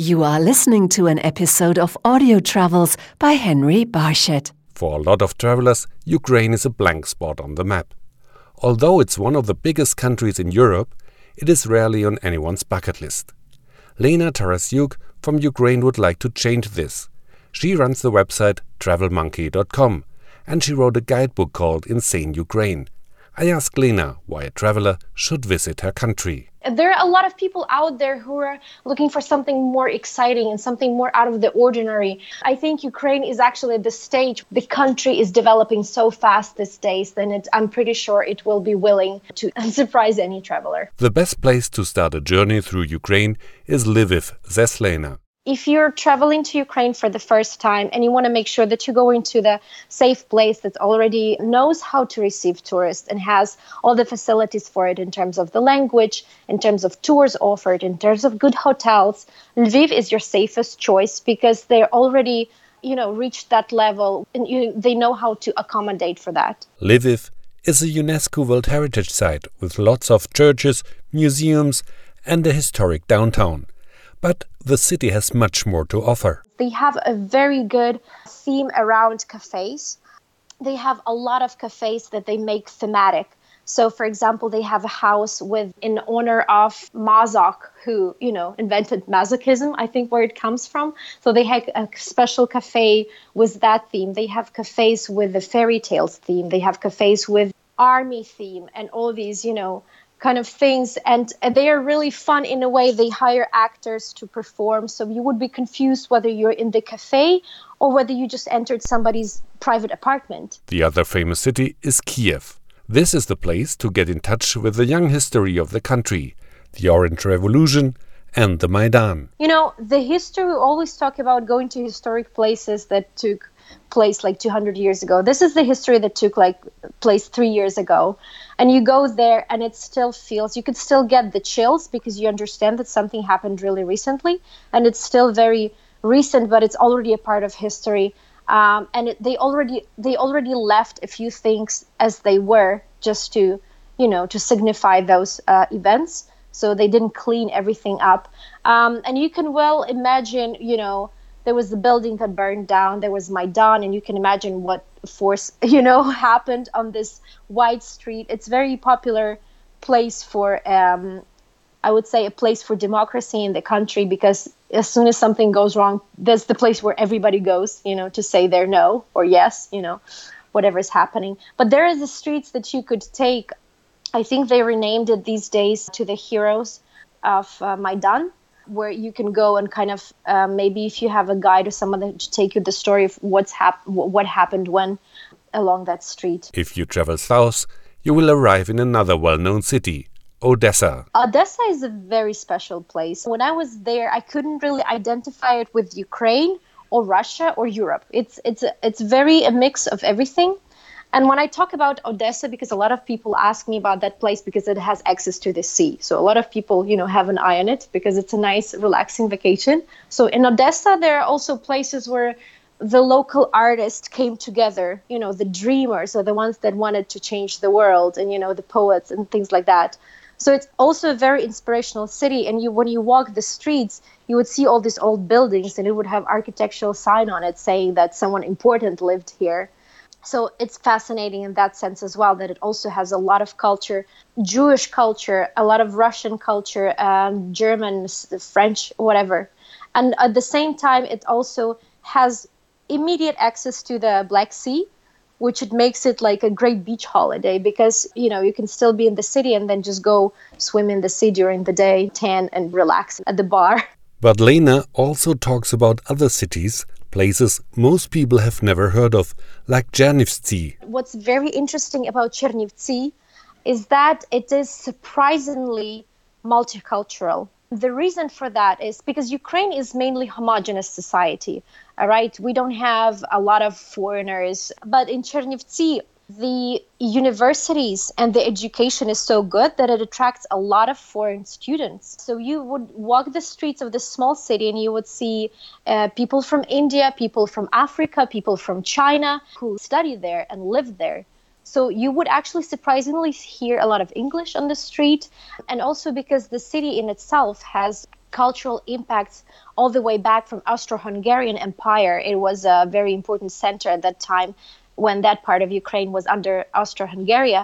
You are listening to an episode of Audio Travels by Henry Barshett. For a lot of travelers, Ukraine is a blank spot on the map. Although it's one of the biggest countries in Europe, it is rarely on anyone's bucket list. Lena Tarasyuk from Ukraine would like to change this. She runs the website travelmonkey.com and she wrote a guidebook called Insane Ukraine. I asked Lena why a traveler should visit her country. There are a lot of people out there who are looking for something more exciting and something more out of the ordinary. I think Ukraine is actually at the stage the country is developing so fast these days, that I'm pretty sure it will be willing to surprise any traveler. The best place to start a journey through Ukraine is Lviv, says Lena if you're traveling to Ukraine for the first time and you want to make sure that you go into the safe place that already knows how to receive tourists and has all the facilities for it in terms of the language, in terms of tours offered, in terms of good hotels, Lviv is your safest choice because they're already, you know, reached that level and you, they know how to accommodate for that. Lviv is a UNESCO World Heritage Site with lots of churches, museums, and a historic downtown. But the city has much more to offer. They have a very good theme around cafes. They have a lot of cafes that they make thematic. So, for example, they have a house with in honor of Masoch, who you know invented masochism. I think where it comes from. So they have a special cafe with that theme. They have cafes with the fairy tales theme. They have cafes with army theme and all these you know kind of things and, they are really fun in a way. They hire actors to perform so you would be confused whether you're in the cafe or whether you just entered somebody's private apartment. The other famous city is kiev. This is the place to get in touch with the young history of the country the orange revolution and the maidan. You know the history we always talk about going to historic places that took place like 200 years ago. This is the history that took like place three years ago. And you go there and it still feels, you could still get the chills because you understand that something happened really recently. And it's still very recent, but it's already a part of history. Um, and it, they already they already left a few things as they were just to you know to signify those uh, events so they didn't clean everything up um, and you can well imagine you know there was the building that burned down. There was maidan and you can imagine what force you know happened on this wide street. It's very popular place for um, i would say a place for democracy in the country because as soon as something goes wrong that's the place where everybody goes you know to say their no or yes you know whatever is happening. But there is the streets that you could take. I think they renamed it these days to the heroes of uh, maidan where you can go and kind of uh, maybe if you have a guide or someone to take you the story of what's hap- what happened when along that street. If you travel south, you will arrive in another well-known city, Odessa. Odessa is a very special place. When I was there, I couldn't really identify it with Ukraine or Russia or Europe. It's it's a, it's very a mix of everything. And when I talk about Odessa, because a lot of people ask me about that place because it has access to the sea. So a lot of people, you know, have an eye on it because it's a nice, relaxing vacation. So in Odessa, there are also places where the local artists came together, you know, the dreamers are the ones that wanted to change the world and, you know, the poets and things like that. So it's also a very inspirational city. And you, when you walk the streets, you would see all these old buildings and it would have architectural sign on it saying that someone important lived here so it's fascinating in that sense as well that it also has a lot of culture jewish culture a lot of russian culture um, german french whatever. And at the same time it also has immediate access to the black sea which it makes it like a great beach holiday because you know you can still be in the city and then just go swim in the sea during the day tan and relax at the bar. But lena also talks about other cities places most people have never heard of, like Chernivtsi. What's very interesting about Chernivtsi is that it is surprisingly multicultural. The reason for that is because Ukraine is mainly homogenous society. All right, we don't have a lot of foreigners, but in Chernivtsi, the universities and the education is so good that it attracts a lot of foreign students. So you would walk the streets of this small city and you would see uh, people from India, people from Africa, people from China who study there and live there. So you would actually surprisingly hear a lot of English on the street. And also because the city in itself has cultural impacts all the way back from Austro-Hungarian Empire. It was a very important center at that time when that part of Ukraine was under Austro-Hungary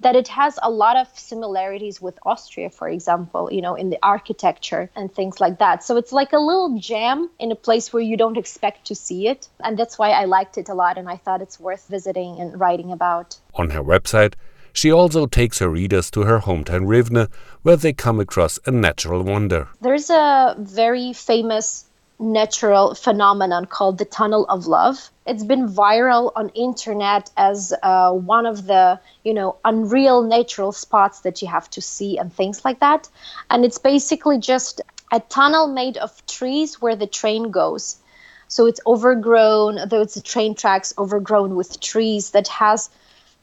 that it has a lot of similarities with Austria, for example, you know, in the architecture and things like that. So it's like a little gem in a place where you don't expect to see it. And that's why I liked it a lot and I thought it's worth visiting and writing about. On her website, she also takes her readers to her hometown Rivne, where they come across a natural wonder. There's a very famous natural phenomenon called the tunnel of love. It's been viral on internet as uh, one of the you know unreal natural spots that you have to see and things like that. And it's basically just a tunnel made of trees where the train goes. So it's overgrown though it's the train tracks overgrown with trees that has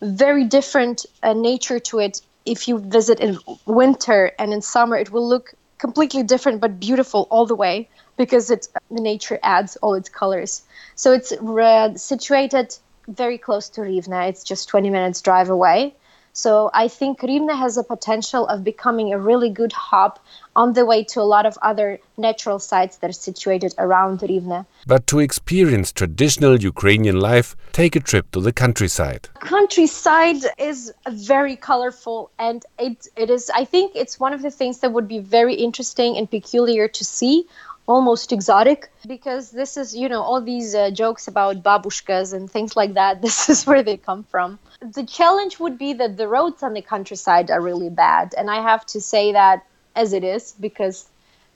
very different uh, nature to it. If you visit in winter and in summer it will look completely different but beautiful all the way because it's the nature adds all its colors. So it's uh, situated very close to Rivne. It's just 20 minutes drive away. So I think Rivne has a potential of becoming a really good hub on the way to a lot of other natural sites that are situated around Rivne. But to experience traditional Ukrainian life, take a trip to the countryside. Countryside is very colorful and it, it is I think it's one of the things that would be very interesting and peculiar to see almost exotic because this is you know all these uh, jokes about babushkas and things like that. This is where they come from. The challenge would be that the roads on the countryside are really bad. And i have to say that as it is because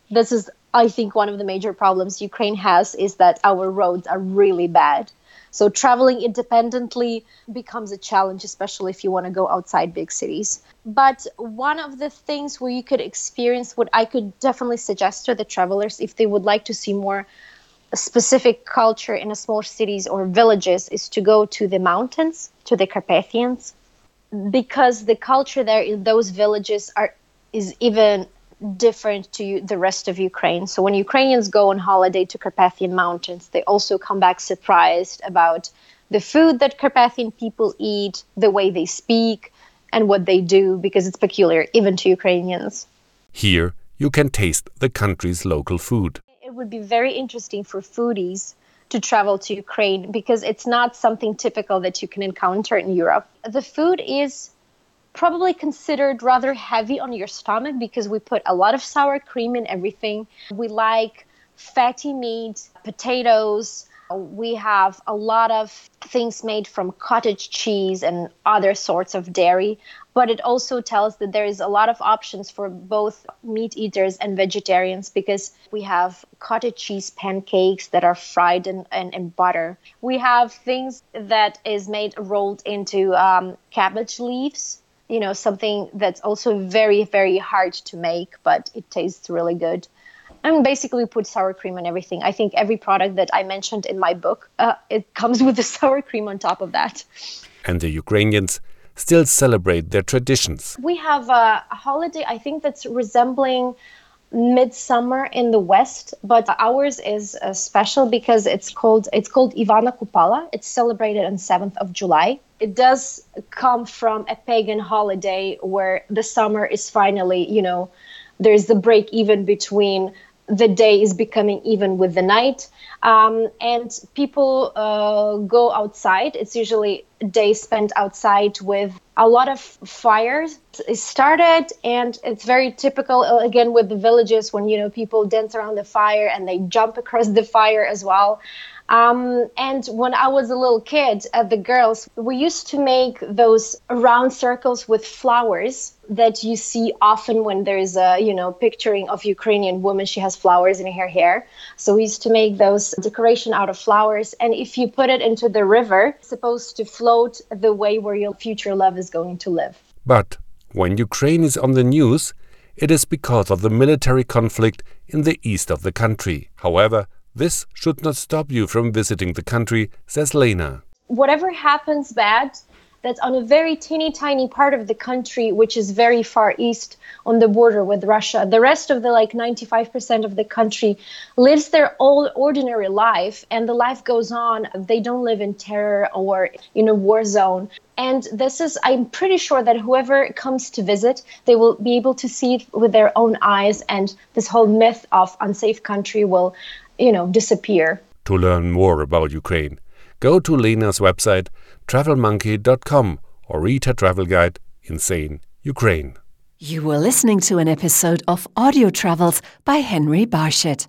this is i think one of the major problems ukraine has is that our roads are really bad so traveling independently becomes a challenge, especially if you want to go outside big cities. But one of the things where you could experience what I could definitely suggest to the travelers if they would like to see more specific culture in a small cities or villages is to go to the mountains, to the Carpathians, because the culture there in those villages are is even different to the rest of Ukraine. So when Ukrainians go on holiday to Carpathian Mountains, they also come back surprised about the food that Carpathian people eat, the way they speak, and what they do because it's peculiar even to Ukrainians. Here, you can taste the country's local food. It would be very interesting for foodies to travel to Ukraine because it's not something typical that you can encounter in Europe. The food is probably considered rather heavy on your stomach because we put a lot of sour cream in everything. We like fatty meat, potatoes. We have a lot of things made from cottage cheese and other sorts of dairy, but it also tells that there is a lot of options for both meat eaters and vegetarians because we have cottage cheese pancakes that are fried in, in, in butter. We have things that is made rolled into um, cabbage leaves you know something that's also very very hard to make but it tastes really good. And basically put sour cream on everything. I think every product that i mentioned in my book uh, it comes with the sour cream on top of that. And the ukrainians still celebrate their traditions. We have a holiday i think that's resembling midsummer in the west but ours is uh, special because it's called it's called ivana kupala. It's celebrated on 7th of july it does come from a pagan holiday where the summer is finally you know there's the break even between the day is becoming even with the night. Um, and people uh, go outside. It's usually a day spent outside with a lot of fires. Started and it's very typical uh, again with the villages when you know people dance around the fire and they jump across the fire as well um, and when I was a little kid, at the girls, we used to make those round circles with flowers that you see often when there's a you know picturing of Ukrainian woman. She has flowers in her hair. So we used to make those decoration out of flowers, and if you put it into the river, it's supposed to float the way where your future love is going to live. But when Ukraine is on the news, it is because of the military conflict in the east of the country. However, this should not stop you from visiting the country, says Lena. Whatever happens bad, that's on a very teeny tiny part of the country, which is very far east on the border with Russia. The rest of the like 95% of the country lives their old ordinary life, and the life goes on. They don't live in terror or in a war zone. And this is, I'm pretty sure that whoever comes to visit, they will be able to see it with their own eyes, and this whole myth of unsafe country will, you know, disappear. To learn more about Ukraine, go to Lena's website travelmonkey.com or read her travel guide, Insane Ukraine. You were listening to an episode of Audio Travels by Henry Barshett.